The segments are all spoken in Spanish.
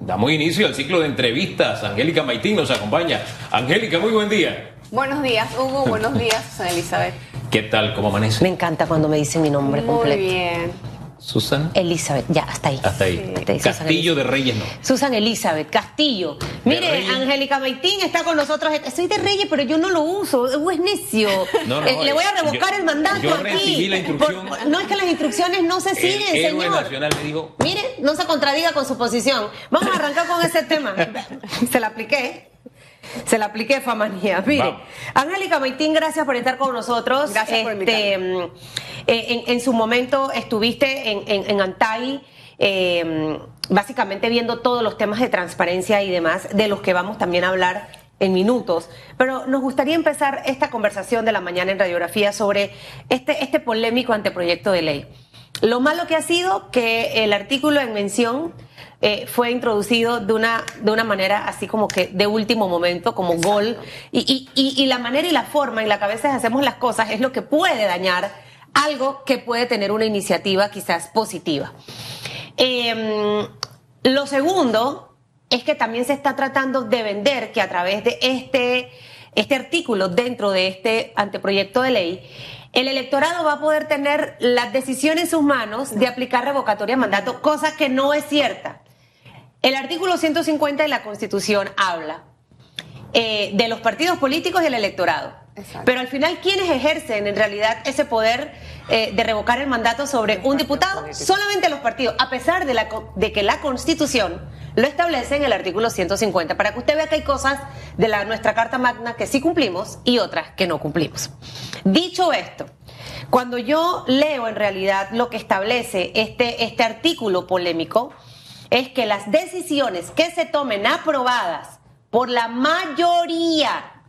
Damos inicio al ciclo de entrevistas. Angélica Maitín nos acompaña. Angélica, muy buen día. Buenos días, Hugo. Buenos días, Susana Elizabeth. ¿Qué tal? ¿Cómo amanece? Me encanta cuando me dicen mi nombre Muy completo. bien. Susan. Elizabeth, ya, hasta ahí. Hasta ahí. Hasta ahí, Susan Castillo de Reyes no. Susan Elizabeth Castillo. Mire. Angélica Maitín está con nosotros. Soy de Reyes, pero yo no lo uso. Es necio. No, no, Eh, Le voy a yo- revocar el mandato yo aquí. recibí la instrucción. Por- no es que las instrucciones no se siguen, El héroe señor. nacional me dijo. Mire, no se contradiga con su posición. Vamos a arrancar con ese tema. Se la apliqué. Se la apliqué, Famanía. Mire. Angélica Maitín, gracias por estar con nosotros. Gracias por Este, mm, eh, en, en su momento estuviste en, en, en Antay, eh, básicamente viendo todos los temas de transparencia y demás, de los que vamos también a hablar en minutos. Pero nos gustaría empezar esta conversación de la mañana en radiografía sobre este, este polémico anteproyecto de ley. Lo malo que ha sido que el artículo en mención eh, fue introducido de una, de una manera así como que de último momento, como gol. Y, y- y- y la manera y la forma en la que a veces hacemos las cosas es lo que puede dañar algo que puede tener una iniciativa quizás positiva. Eh, lo segundo es que también se está tratando de vender que a través de este, este artículo dentro de este anteproyecto de ley, el electorado va a poder tener la decisión en sus manos de aplicar revocatoria de mandato, cosa que no es cierta. El artículo 150 de la Constitución habla eh, de los partidos políticos y el electorado. Exacto. Pero al final, ¿quiénes ejercen en realidad ese poder eh, de revocar el mandato sobre un diputado? Solamente los partidos, a pesar de, la, de que la Constitución lo establece en el artículo 150, para que usted vea que hay cosas de la, nuestra Carta Magna que sí cumplimos y otras que no cumplimos. Dicho esto, cuando yo leo en realidad lo que establece este, este artículo polémico, es que las decisiones que se tomen aprobadas por la mayoría,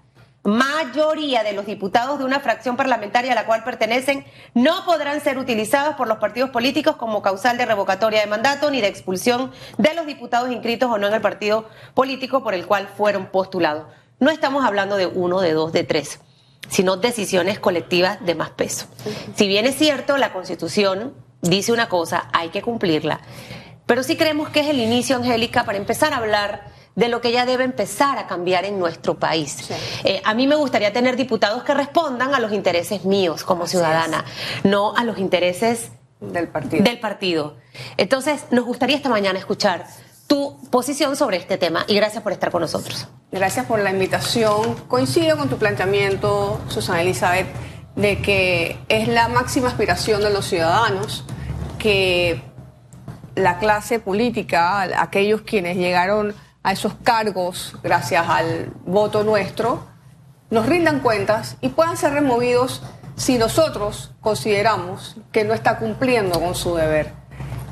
mayoría de los diputados de una fracción parlamentaria a la cual pertenecen, no podrán ser utilizadas por los partidos políticos como causal de revocatoria de mandato ni de expulsión de los diputados inscritos o no en el partido político por el cual fueron postulados. No estamos hablando de uno, de dos, de tres, sino decisiones colectivas de más peso. Si bien es cierto, la Constitución dice una cosa, hay que cumplirla, pero sí creemos que es el inicio, Angélica, para empezar a hablar de lo que ya debe empezar a cambiar en nuestro país. Sí. Eh, a mí me gustaría tener diputados que respondan a los intereses míos como Así ciudadana, no a los intereses Del partido. del partido. Entonces, nos gustaría esta mañana escuchar tu posición sobre este tema y gracias por estar con nosotros. Gracias por la invitación. Coincido con tu planteamiento, Susana Elizabeth, de que es la máxima aspiración de los ciudadanos que la clase política, aquellos quienes llegaron a esos cargos gracias al voto nuestro, nos rindan cuentas y puedan ser removidos si nosotros consideramos que no está cumpliendo con su deber.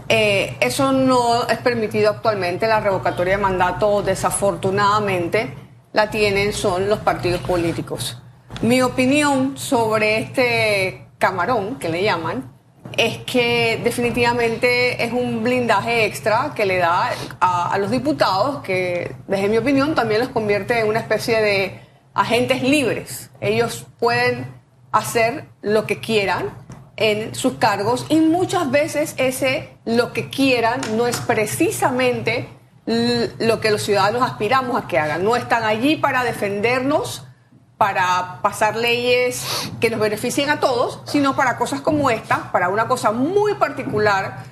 Eh, eso no es permitido actualmente. La revocatoria de mandato, desafortunadamente, la tienen son los partidos políticos. Mi opinión sobre este camarón, que le llaman, es que definitivamente es un blindaje extra que le da a, los diputados, que desde mi opinión también los convierte en una especie de agentes libres. Ellos pueden hacer lo que quieran en sus cargos y muchas veces ese lo que quieran no es precisamente lo que los ciudadanos aspiramos a que hagan. No están allí para defendernos, para pasar leyes que nos beneficien a todos, sino para cosas como esta, para una cosa muy particular.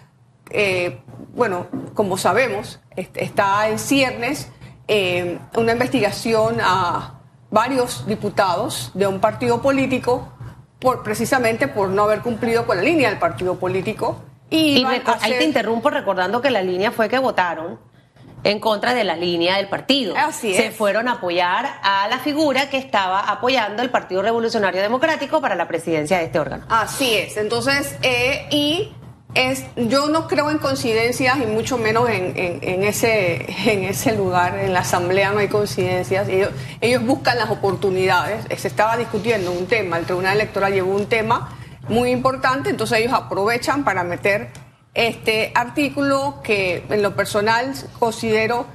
Eh, bueno, como sabemos, est- está en ciernes eh, una investigación a varios diputados de un partido político por, precisamente por no haber cumplido con la línea del partido político. Y, ahí te interrumpo recordando que la línea fue que votaron en contra de la línea del partido. Así Se es. fueron a apoyar a la figura que estaba apoyando el Partido Revolucionario Democrático para la presidencia de este órgano. Así es. Entonces, eh, y es, yo no creo en coincidencias y mucho menos en, en- en ese, en ese lugar. En la asamblea no hay coincidencias. Ellos, ellos buscan las oportunidades. Se estaba discutiendo un tema, el Tribunal Electoral llevó un tema muy importante, entonces ellos aprovechan para meter este artículo que en lo personal considero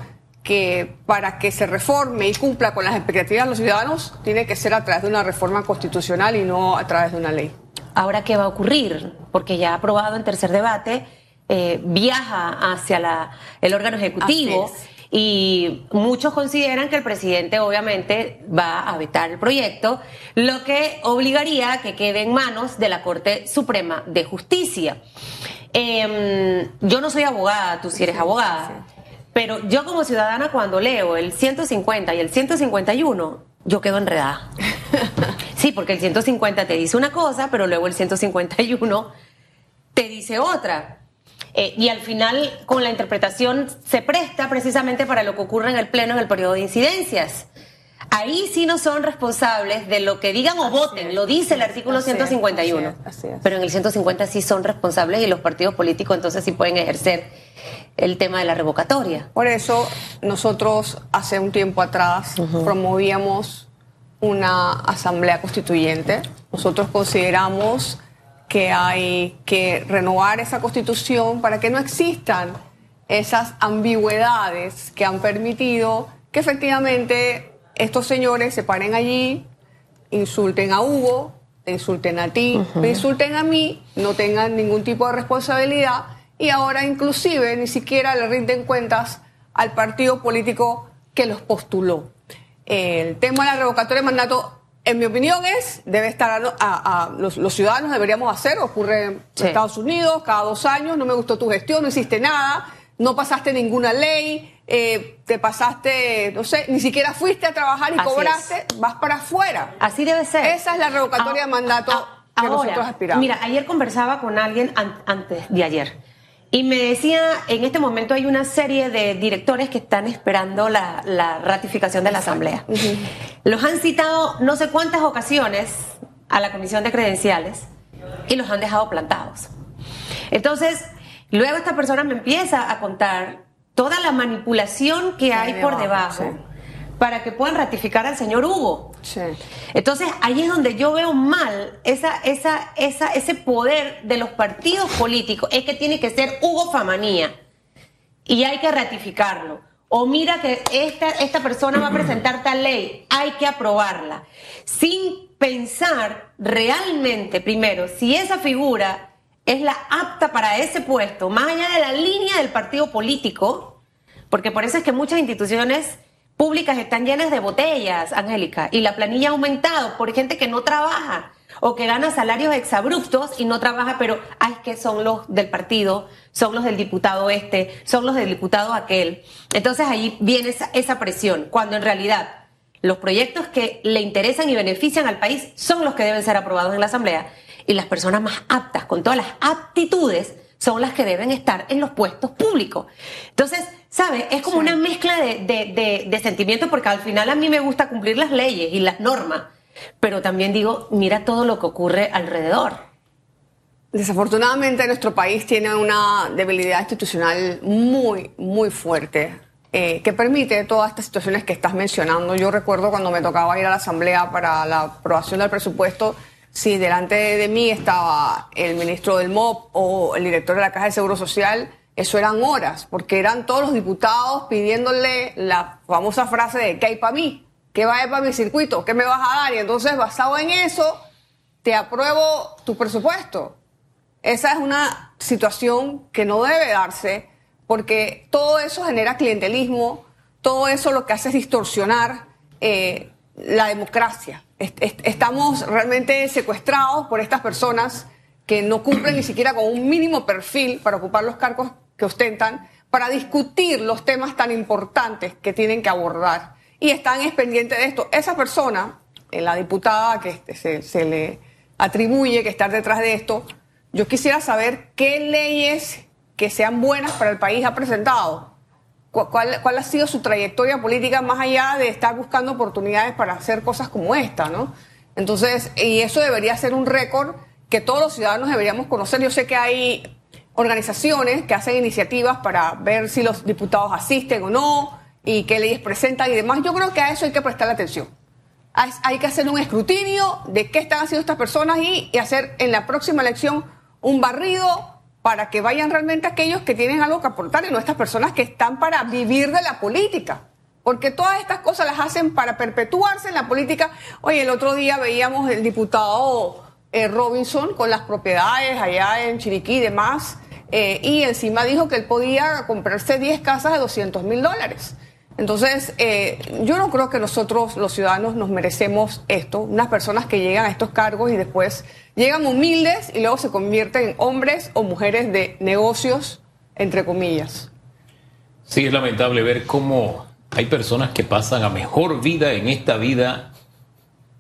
que para que se reforme y cumpla con las expectativas de los ciudadanos tiene que ser a través de una reforma constitucional y no a través de una ley. Ahora, ¿qué va a ocurrir? Porque ya aprobado en tercer debate eh, viaja hacia la, el órgano ejecutivo. Y muchos consideran que el presidente obviamente va a vetar el proyecto, lo que obligaría a que quede en manos de la Corte Suprema de Justicia. Em, yo no soy abogada, tú sí eres abogada, pero yo como ciudadana cuando leo el 150 y el 151, yo quedo enredada. Sí, porque el 150 te dice una cosa, pero luego el 151 te dice otra. Eh, y al final, con la interpretación, se presta precisamente para lo que ocurre en el Pleno en el periodo de incidencias. Ahí sí no son responsables de lo que digan o voten, es, lo dice el artículo así es, 151. así es, así es. Pero en el 150 sí son responsables y los partidos políticos entonces sí pueden ejercer el tema de la revocatoria. Por eso nosotros hace un tiempo atrás promovíamos una asamblea constituyente. Nosotros consideramos que hay que renovar esa constitución para que no existan esas ambigüedades que han permitido que efectivamente estos señores se paren allí, insulten a Hugo, te insulten a ti, me insulten a mí, no tengan ningún tipo de responsabilidad y ahora inclusive ni siquiera le rinden cuentas al partido político que los postuló. El tema de la revocatoria de mandato, en mi opinión, es, debe estar a, a- a- los, los ciudadanos deberíamos hacer, ocurre en Sí. Estados Unidos, cada dos años, no me gustó tu gestión, no hiciste nada, no pasaste ninguna ley, eh, te pasaste, no sé, ni siquiera fuiste a trabajar y Así cobraste, vas para afuera. Así debe ser. Esa es la revocatoria Ah, de mandato ah, que ahora, nosotros aspiramos. Mira, ayer conversaba con alguien an- antes de ayer y me decía, en este momento hay una serie de directores que están esperando la, la ratificación de la Asamblea. Los han citado no sé cuántas ocasiones a la Comisión de Credenciales y los han dejado plantados. Entonces, luego esta persona me empieza a contar toda la manipulación que hay por debajo, para que puedan ratificar al señor Hugo. Sí. Entonces, ahí es donde yo veo mal esa, esa, esa, ese poder de los partidos políticos. Es que tiene que ser Hugo Famanía y hay que ratificarlo. O mira que esta, esta persona va a presentar tal ley, hay que aprobarla. Sin pensar realmente, primero, si esa figura es la apta para ese puesto, más allá de la línea del partido político, porque por eso es que muchas instituciones públicas están llenas de botellas, Angélica, y la planilla ha aumentado por gente que no trabaja o que gana salarios exabruptos y no trabaja, pero ay, que son los del partido, son los del diputado este, son los del diputado aquel. Entonces ahí viene esa, esa presión, cuando en realidad los proyectos que le interesan y benefician al país son los que deben ser aprobados en la Asamblea y las personas más aptas, con todas las aptitudes, son las que deben estar en los puestos públicos. Entonces, ¿sabes? Es como una mezcla de, de- de- de sentimientos porque al final a mí me gusta cumplir las leyes y las normas, pero también digo, mira todo lo que ocurre alrededor. Desafortunadamente nuestro país tiene una debilidad institucional muy, muy fuerte eh, que permite todas estas situaciones que estás mencionando. Yo recuerdo cuando me tocaba ir a la Asamblea para la aprobación del presupuesto, si delante de mí estaba el ministro del MOP o el director de la Caja de Seguro Social, eso eran horas, porque eran todos los diputados pidiéndole la famosa frase de ¿qué hay para mí? ¿Qué va a haber para mi circuito? ¿Qué me vas a dar? Y entonces, basado en eso, te apruebo tu presupuesto. Esa es una situación que no debe darse porque todo eso genera clientelismo, todo eso lo que hace es distorsionar eh, la democracia. Est- est- estamos realmente secuestrados por estas personas que no cumplen ni siquiera con un mínimo perfil para ocupar los cargos que ostentan, para discutir los temas tan importantes que tienen que abordar. Y están es pendientes de esto. Esa persona, eh, la diputada que este, se, se le atribuye que estar detrás de esto, yo quisiera saber qué leyes que sean buenas para el país ha presentado. ¿Cu- ¿Cuál, cuál ha sido su trayectoria política más allá de estar buscando oportunidades para hacer cosas como esta, ¿no? Entonces, y eso debería ser un récord que todos los ciudadanos deberíamos conocer. Yo sé que hay organizaciones que hacen iniciativas para ver si los diputados asisten o no y qué leyes presentan y demás. Yo creo que a eso hay que prestarle atención. Hay, que hacer un escrutinio de qué están haciendo estas personas y hacer en la próxima elección un barrido para que vayan realmente aquellos que tienen algo que aportar y no estas personas que están para vivir de la política. Porque todas estas cosas las hacen para perpetuarse en la política. Oye, el otro día veíamos el diputado eh, Robinson con las propiedades allá en Chiriquí y demás. eh, y encima dijo que él podía comprarse 10 casas de 200 mil dólares. Entonces, eh, yo no creo que nosotros, los ciudadanos, nos merecemos esto. Unas personas que llegan a estos cargos y después llegan humildes y luego se convierten en hombres o mujeres de negocios, entre comillas. Sí, es lamentable ver cómo hay personas que pasan a mejor vida en esta vida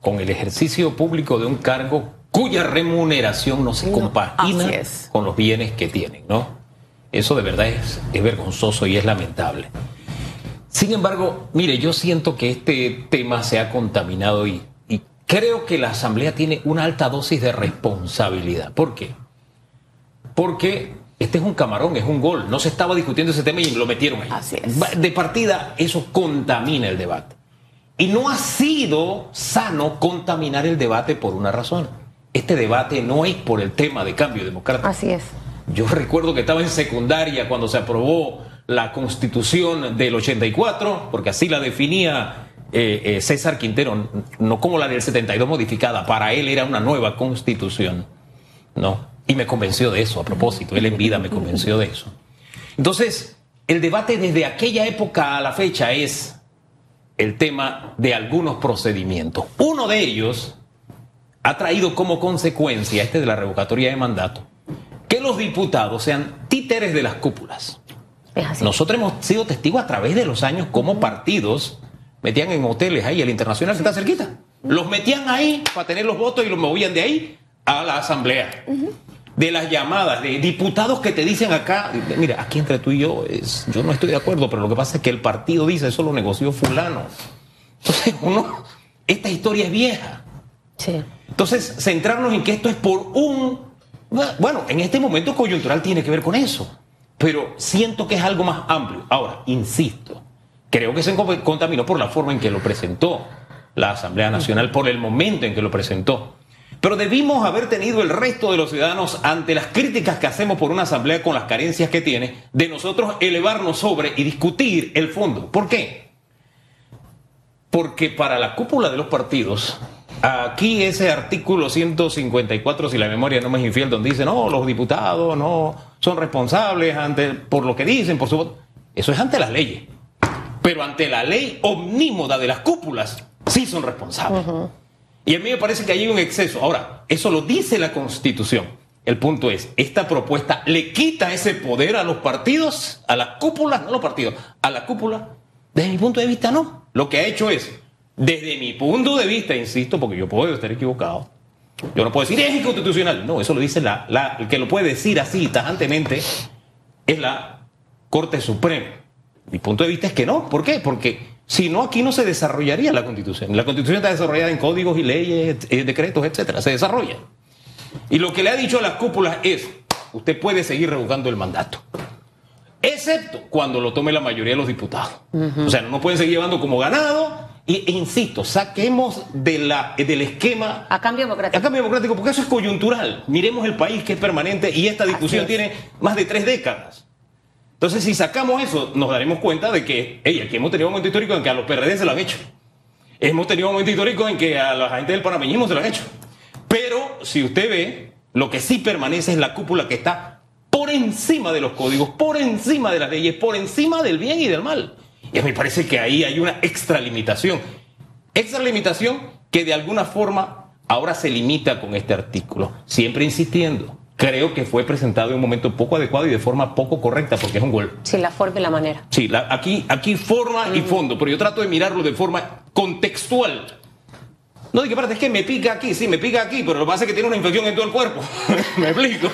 con el ejercicio público de un cargo cuya remuneración no se compagina con los bienes que tienen, ¿no? Eso de verdad es, es vergonzoso y es lamentable. Sin embargo, mire, yo siento que este tema se ha contaminado y, creo que la Asamblea tiene una alta dosis de responsabilidad. ¿Por qué? Porque este es un camarón, es un gol. No se estaba discutiendo ese tema y lo metieron ahí. Así es. De partida, eso contamina el debate. Y no ha sido sano contaminar el debate por una razón. Este debate no es por el tema de cambio democrático. Así es. Yo recuerdo que estaba en secundaria cuando se aprobó la constitución del 84, porque así la definía eh, eh, César Quintero, no como la del 72 modificada, para él era una nueva constitución, ¿no? Y me convenció de eso, a propósito, él en vida me convenció de eso. Entonces, el debate desde aquella época a la fecha es el tema de algunos procedimientos. Uno de ellos ha traído como consecuencia, este de la revocatoria de mandato, que los diputados sean títeres de las cúpulas. Nosotros hemos sido testigos a través de los años cómo partidos metían en hoteles ahí, el internacional se está cerquita. Los metían ahí para tener los votos y los movían de ahí a la asamblea. De las llamadas de diputados que te dicen acá, mira, aquí entre tú y yo, es, yo no estoy de acuerdo, pero lo que pasa es que el partido dice, eso lo negoció fulano. Entonces, uno, esta historia es vieja. Sí. Entonces, centrarnos en que esto es por un... Bueno, en este momento coyuntural tiene que ver con eso pero siento que es algo más amplio. Ahora, insisto, creo que se contaminó por la forma en que lo presentó la Asamblea Nacional, por el momento en que lo presentó. Pero debimos haber tenido el resto de los ciudadanos ante las críticas que hacemos por una asamblea con las carencias que tiene, de nosotros elevarnos sobre y discutir el fondo. ¿Por qué? Porque para la cúpula de los partidos, Aquí ese artículo 154, si la memoria no me es infiel, donde dice, no, los diputados no son responsables ante, por lo que dicen, por su voto. Eso es ante las leyes. Pero ante la ley omnímoda de las cúpulas, sí son responsables. Y a mí me parece que hay un exceso. Ahora, eso lo dice la Constitución. El punto es, esta propuesta le quita ese poder a los partidos, a las cúpulas, no a los partidos, a la cúpula. Desde mi punto de vista, no. Lo que ha hecho es desde mi punto de vista, insisto, porque yo puedo estar equivocado, yo no puedo decir es inconstitucional. No, eso lo dice la, la el que lo puede decir así tajantemente es la Corte Suprema. Mi punto de vista es que no. ¿Por qué? Porque si no, aquí no se desarrollaría la Constitución. La Constitución está desarrollada en códigos y leyes, eh, decretos, etcétera. Se desarrolla. Y lo que le ha dicho a las cúpulas es: usted puede seguir revocando el mandato. Excepto cuando lo tome la mayoría de los diputados. O sea, no pueden seguir llevando como ganado y, e insisto, saquemos de la, del esquema. A cambio democrático. A cambio democrático, porque eso es coyuntural. Miremos el país que es permanente y esta discusión tiene más de tres décadas. Entonces, si sacamos eso, nos daremos cuenta de que, hey, aquí hemos tenido un momento histórico en que a los PRD se lo han hecho. Hemos tenido un momento histórico en que a la gente del panameñismo se lo han hecho. Pero, si usted ve, lo que sí permanece es la cúpula que está por encima de los códigos, por encima de las leyes, por encima del bien y del mal. Y a mí me parece que ahí hay una extralimitación. Extralimitación que de alguna forma ahora se limita con este artículo. Siempre insistiendo. Creo que fue presentado en un momento poco adecuado y de forma poco correcta, porque es un gol. Sí, la forma y la manera. Sí, aquí, aquí forma y fondo, pero yo trato de mirarlo de forma contextual. No de que parte, es que me pica aquí, sí, me pica aquí, pero lo que pasa es que tiene una infección en todo el cuerpo. me explico.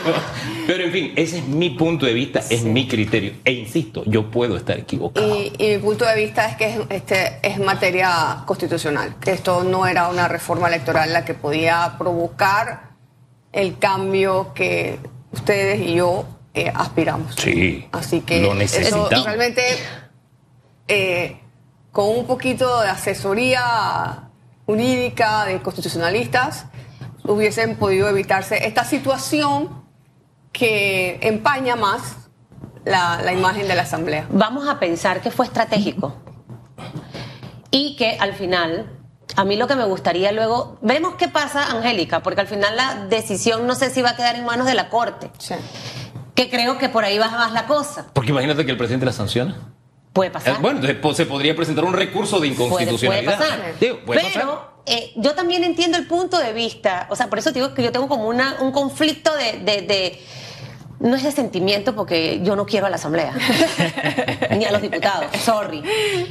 Pero en fin, ese es mi punto de vista, es mi criterio. E insisto, yo puedo estar equivocado. Y, mi punto de vista es que es, este, es materia constitucional, que esto no era una reforma electoral la que podía provocar el cambio que ustedes y yo eh, aspiramos. Sí. Así que lo necesitamos. realmente eh, con un poquito de asesoría jurídica de constitucionalistas hubiesen podido evitarse esta situación que empaña más la, imagen de la Asamblea. Vamos a pensar que fue estratégico y que al final a mí lo que me gustaría luego, veremos qué pasa, Angélica, porque al final la decisión no sé si va a quedar en manos de la Corte. que creo que por ahí va más la cosa. Porque imagínate que el presidente la sanciona. Puede pasar. Eh, bueno, entonces po- se podría presentar un recurso de Puede, puede inconstitucionalidad. pasar. Digo, puede Pero pasar. eh, yo también entiendo el punto de vista. O sea, por eso digo que yo tengo como una, un conflicto de, de- de- No es de sentimiento porque yo no quiero a la Asamblea. ni a los diputados. Sorry.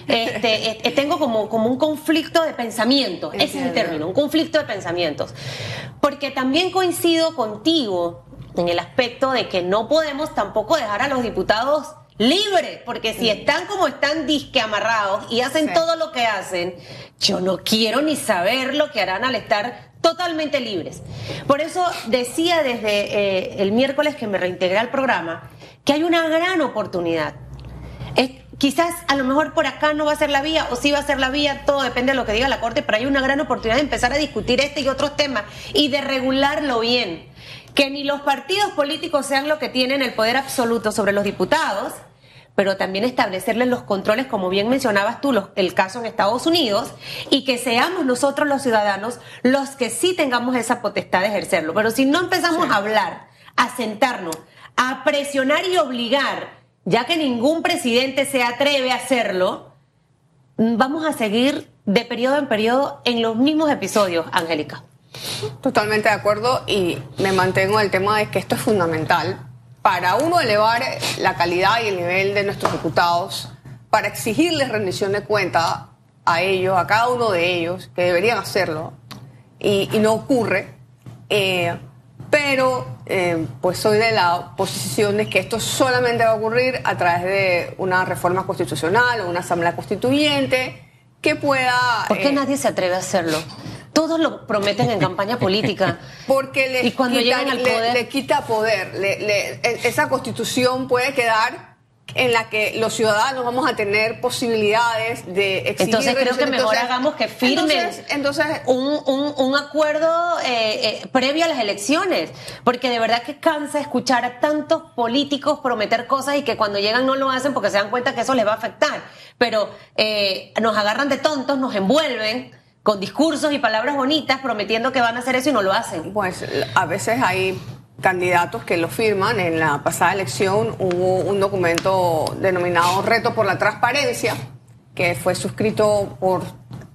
Este, eh, tengo como, como un conflicto de pensamiento. Ese es el término, un conflicto de pensamientos. Porque también coincido contigo en el aspecto de que no podemos tampoco dejar a los diputados libres, porque si están como están disque amarrados y hacen Sí. todo lo que hacen, yo no quiero ni saber lo que harán al estar totalmente libres. Por eso decía desde eh, el miércoles que me reintegré al programa que hay una gran oportunidad. Quizás a lo mejor por acá no va a ser la vía o sí va a ser la vía, todo depende de lo que diga la Corte, pero hay una gran oportunidad de empezar a discutir este y otros temas y de regularlo bien. Que ni los partidos políticos sean los que tienen el poder absoluto sobre los diputados, pero también establecerles los controles, como bien mencionabas tú, los- el caso en Estados Unidos, y que seamos nosotros los ciudadanos los que sí tengamos esa potestad de ejercerlo. Pero si no empezamos a hablar, a sentarnos, a presionar y obligar, ya que ningún presidente se atreve a hacerlo, vamos a seguir de periodo en periodo en los mismos episodios, Angélica. Totalmente de acuerdo y me mantengo en el tema de que esto es fundamental para uno elevar la calidad y el nivel de nuestros diputados, para exigirles rendición de cuenta a ellos, a cada uno de ellos, que deberían hacerlo y, y no ocurre. Eh, pero eh, pues soy de la posición de que esto solamente va a ocurrir a través de una reforma constitucional o una asamblea constituyente que pueda... ¿Por qué eh, nadie se atreve a hacerlo? Todos lo prometen en campaña política. Porque le, Y cuando llegan al poder- le quita poder. Le- le- e- esa constitución puede quedar en la que los ciudadanos vamos a tener posibilidades de exigir Entonces creo que mejor Entonces- hagamos que firmen Entonces, entonces un, un- un acuerdo eh, eh, previo a las elecciones, porque de verdad que cansa escuchar a tantos políticos prometer cosas y que cuando llegan no lo hacen porque se dan cuenta que eso les va a afectar. Pero eh, nos agarran de tontos, nos envuelven con discursos y palabras bonitas prometiendo que van a hacer eso y no lo hacen. Pues a veces hay candidatos que lo firman. En la pasada elección hubo un documento denominado Reto por la Transparencia, que fue suscrito por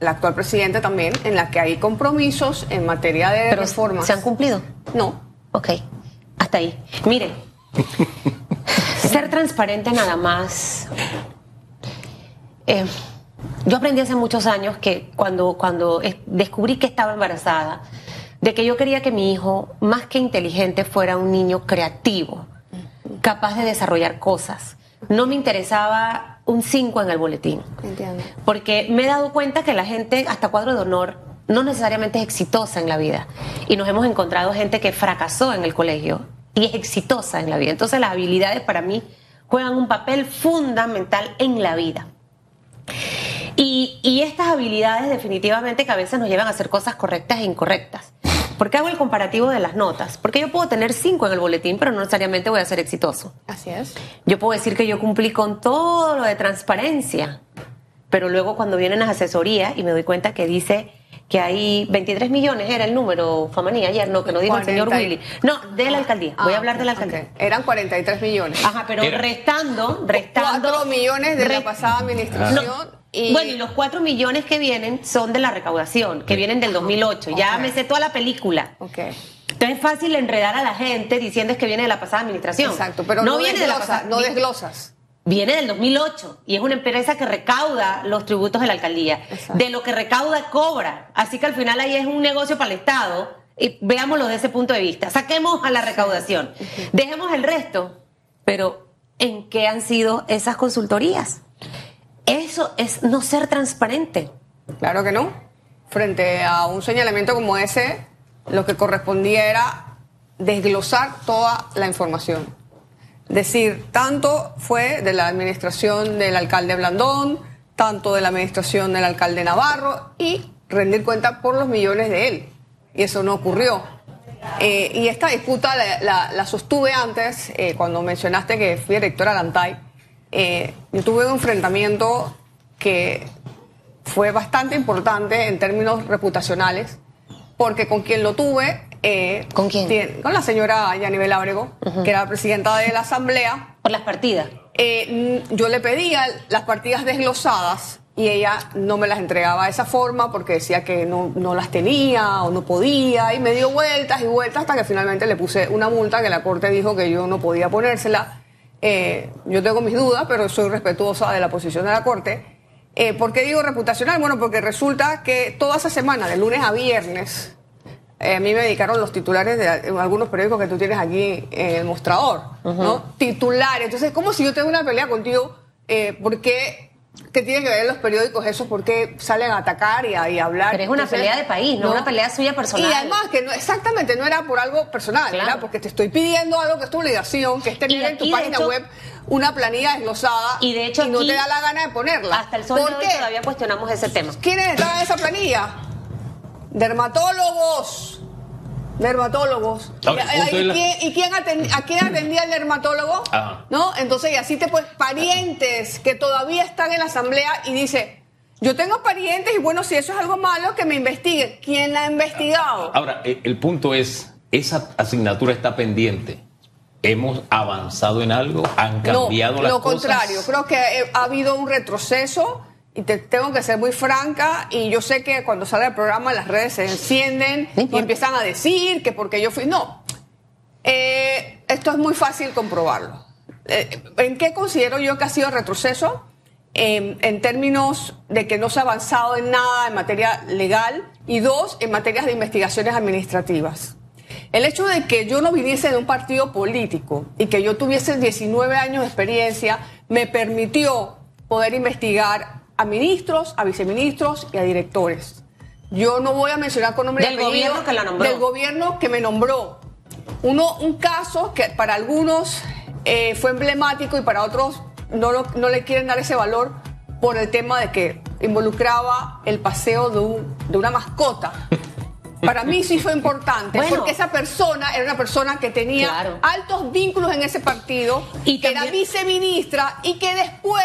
el actual presidente también, en la que hay compromisos en materia de Pero reformas. ¿se han cumplido? No. Ok, hasta ahí. Miren, ser transparente nada más. Eh, yo aprendí hace muchos años que cuando, cuando es- descubrí que estaba embarazada, de que yo quería que mi hijo, más que inteligente, fuera un niño creativo, capaz de desarrollar cosas. No me interesaba un 5 en el boletín. Entiendo. Porque me he dado cuenta que la gente, hasta cuadro de honor, no necesariamente es exitosa en la vida. Y nos hemos encontrado gente que fracasó en el colegio y es exitosa en la vida. Entonces las habilidades para mí juegan un papel fundamental en la vida. Y, y estas habilidades definitivamente que a veces nos llevan a hacer cosas correctas e incorrectas. ¿Por qué hago el comparativo de las notas? Porque yo puedo tener cinco en el boletín, pero no necesariamente voy a ser exitoso. Así es. Yo puedo decir que yo cumplí con todo lo de transparencia, pero luego cuando vienen las asesorías y me doy cuenta que dice que hay 23 millones, era el número, Famanía, ayer, no, que nos dijo el señor 40 Willy. No, de la alcaldía, voy a Ah, hablar de la alcaldía. ok. Eran 43 millones. Ajá, pero Era. restando, restando... 4 millones de re- la pasada administración. No, y, Bueno, y los 4 millones que vienen son de la recaudación, que vienen del 2008. Ya me sé toda la película. Ok. Entonces es fácil enredar a la gente diciendo es que viene de la pasada administración. Exacto, pero no, viene de la pasada. no desglosas. Viene del 2008 y es una empresa que recauda los tributos de la alcaldía. Exacto. De lo que recauda, cobra. Así que al final ahí es un negocio para el Estado. Y veámoslo desde ese punto de vista. Saquemos a la recaudación. Dejemos el resto. Pero, ¿en qué han sido esas consultorías? Eso es no ser transparente. Claro que no. Frente a un señalamiento como ese, lo que correspondía era desglosar toda la información. Decir, tanto fue de la administración del alcalde Blandón, tanto de la administración del alcalde Navarro y rendir cuenta por los millones de él. Y eso no ocurrió. Eh, y esta disputa la, sostuve antes, eh, cuando mencionaste que fui directora de Antay. Eh, yo tuve un enfrentamiento que fue bastante importante en términos reputacionales, porque con quien lo tuve eh, ¿Con quién? tiene- con la señora Yanibel Ábrego, que era presidenta de la Asamblea. Por las partidas. Eh, yo le pedía las partidas desglosadas y ella no me las entregaba de esa forma porque decía que no, no las tenía o no podía y me dio vueltas y vueltas hasta que finalmente le puse una multa que la corte dijo que yo no podía ponérsela. Eh, yo tengo mis dudas, pero soy respetuosa de la posición de la corte. Eh, ¿Por qué digo reputacional? Bueno, porque resulta que toda esa semana, de lunes a viernes, eh, a mí me dedicaron los titulares de algunos periódicos que tú tienes aquí en el mostrador, ¿no? Titulares. Entonces, como si yo tengo una pelea contigo, eh, ¿por qué? ¿Qué tienen que ver los periódicos esos? ¿Por qué salen a atacar y a, y a hablar? Pero es una Entonces, pelea de país, no una pelea suya personal. Y además, que no, exactamente, no era por algo personal, Claro. era porque te estoy pidiendo algo que es tu obligación, que es tener en tu página hecho- web una planilla desglosada Y de hecho no aquí, te da la gana de ponerla. Hasta el sol ¿Por de hoy qué? todavía cuestionamos ese tema. ¿Quiénes estaban en esa planilla? Dermatólogos. Dermatólogos. Ahora, ¿Y, el punto y la- quién, y quién aten- a quién atendía el dermatólogo? Ajá. ¿No? Entonces, y así te pues, parientes que todavía están en la asamblea y dice, yo tengo parientes y bueno, si eso es algo malo, que me investigue. ¿Quién la ha investigado? Ahora, eh, el punto es, esa asignatura está pendiente. ¿Hemos avanzado en algo? ¿Han cambiado no, las lo cosas? contrario, creo que eh, ha habido un retroceso y te tengo que ser muy franca y yo sé que cuando sale el programa las redes se encienden y empiezan a decir que porque yo fui... No, Eh, esto es muy fácil comprobarlo. Eh, ¿En qué considero yo que ha sido retroceso? Eh, en términos de que no se ha avanzado en nada en materia legal y dos, en materias de investigaciones administrativas. El hecho de que yo no viniese de un partido político y que yo tuviese 19 años de experiencia me permitió poder investigar a ministros, a viceministros y a directores. Yo no voy a mencionar con nombre Del apellido, gobierno que la nombró. Del gobierno que me nombró. Uno, un caso que para algunos eh, fue emblemático y para otros no, lo- no le quieren dar ese valor por el tema de que involucraba el paseo de, un- de una mascota. Para mí sí fue importante, Bueno. porque esa persona era una persona que tenía Claro. altos vínculos en ese partido, Y que era viceministra y que después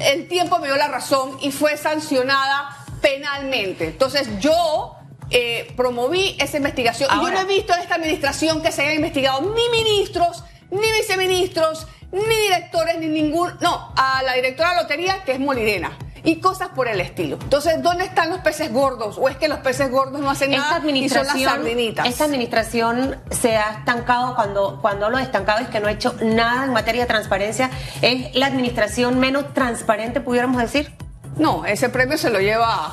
el tiempo me dio la razón y fue sancionada penalmente. Entonces yo eh, promoví esa investigación y yo no he visto en esta administración que se hayan investigado ni ministros, ni viceministros, ni directores, ni ningún... No, a la directora de la lotería, que es Molirena. Y cosas por el estilo. Entonces, ¿dónde están los peces gordos? ¿O es que los peces gordos no hacen Esta nada y son las administración, sardinitas? esta administración se ha estancado cuando, cuando hablo de estancado es que no ha hecho nada en materia de transparencia. Es la administración menos transparente, pudiéramos decir. No, ese premio se lo lleva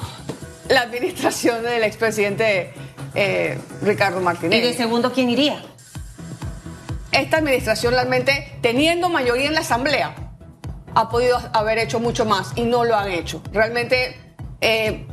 la administración del expresidente eh, Ricardo Y Martínez. de segundo, ¿quién iría? Esta administración realmente, teniendo mayoría en la Asamblea, ha podido haber hecho mucho más y no lo han hecho. Realmente eh,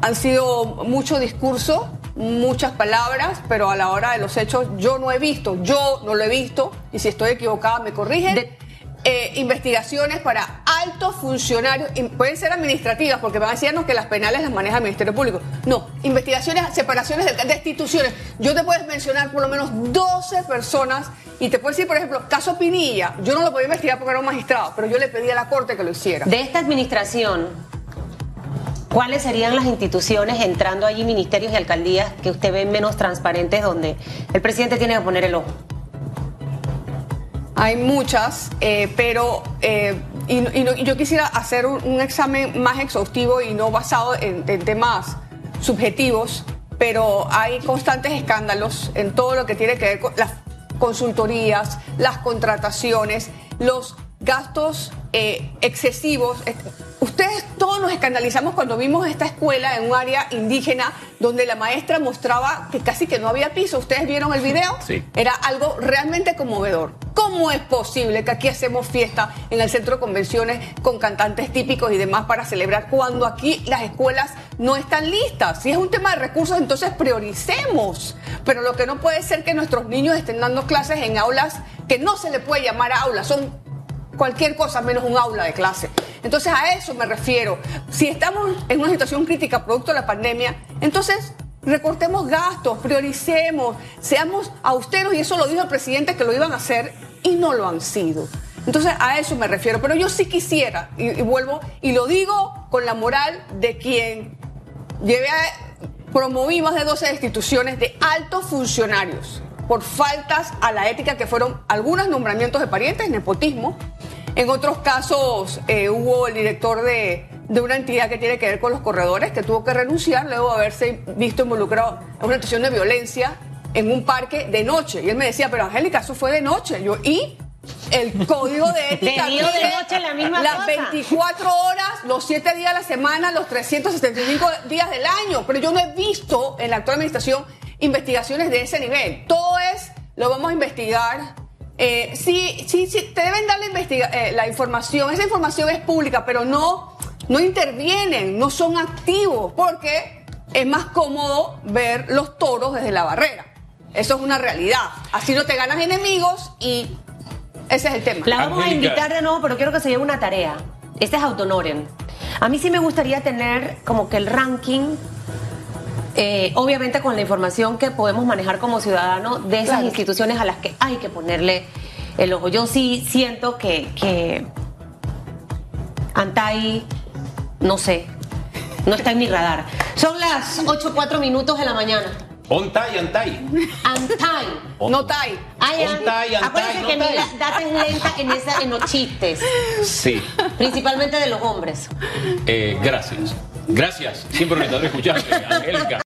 han sido mucho discurso, muchas palabras, pero a la hora de los hechos yo no he visto, yo no lo he visto, y si estoy equivocada me corrigen. De- eh, investigaciones para altos funcionarios, pueden ser administrativas, porque van a decirnos que las penales las maneja el Ministerio Público. No, investigaciones, separaciones de, de instituciones. Yo te puedes mencionar por lo menos 12 personas y te puedo decir, por ejemplo, caso Pinilla. Yo no lo podía investigar porque era un magistrado, pero yo le pedí a la Corte que lo hiciera. De esta administración, ¿cuáles serían las instituciones entrando allí, ministerios y alcaldías, que usted ve menos transparentes, donde el presidente tiene que poner el ojo? Hay muchas, eh, pero eh, y, y yo quisiera hacer un, examen más exhaustivo y no basado en temas subjetivos, pero hay constantes escándalos en todo lo que tiene que ver con las consultorías, las contrataciones, los gastos eh, excesivos. Ustedes todos nos escandalizamos cuando vimos esta escuela en un área indígena donde la maestra mostraba que casi que no había piso. ¿Ustedes vieron el video? Sí. Era algo realmente conmovedor. ¿Cómo es posible que aquí hacemos fiesta en el centro de convenciones con cantantes típicos y demás para celebrar cuando aquí las escuelas no están listas? Si es un tema de recursos, entonces prioricemos. Pero lo que no puede ser que nuestros niños estén dando clases en aulas que no se le puede llamar aulas, son cualquier cosa menos un aula de clase. Entonces a eso me refiero. Si estamos en una situación crítica producto de la pandemia, entonces recortemos gastos, prioricemos, seamos austeros y eso lo dijo el presidente que lo iban a hacer y no lo han sido. Entonces a eso me refiero. Pero yo sí quisiera, y, vuelvo, y lo digo con la moral de quien lleve a- promoví más de 12 destituciones de altos funcionarios por faltas a la ética que fueron algunos nombramientos de parientes, nepotismo. En otros casos eh, hubo el director de, de una entidad que tiene que ver con los corredores que tuvo que renunciar luego de haberse visto involucrado en una situación de violencia en un parque de noche. Y él me decía, pero Angélica, eso fue de noche. Yo, ¿y? El código de ética. De de noche la misma Las cosa. 24 horas, los 7 días a la semana, los 365 días del año. Pero yo no he visto en la actual administración investigaciones de ese nivel. Todo es, lo vamos a investigar. Eh, sí, sí, sí, te deben dar la, investiga- eh, la información. Esa información es pública, pero no, no intervienen, no son activos, porque es más cómodo ver los toros desde la barrera. Eso es una realidad. Así no te ganas enemigos y ese es el tema. La vamos a invitar de nuevo, pero quiero que se lleve una tarea. Este es Autonoren. A mí sí me gustaría tener como que el ranking, eh, obviamente con la información que podemos manejar como ciudadano de esas Claro. instituciones a las que hay que ponerle el ojo. Yo sí siento que, que Antay, no sé, no está en mi radar. Son las 8 4 minutos de la mañana. Ontay, Antay. Antay. No tai. Ay, Ontay, Antay, Acuérdense que mi data es lenta en, esa, en los chistes, Sí. principalmente de los hombres. Eh, gracias. Gracias. Siempre orientador escucharte, Angélica.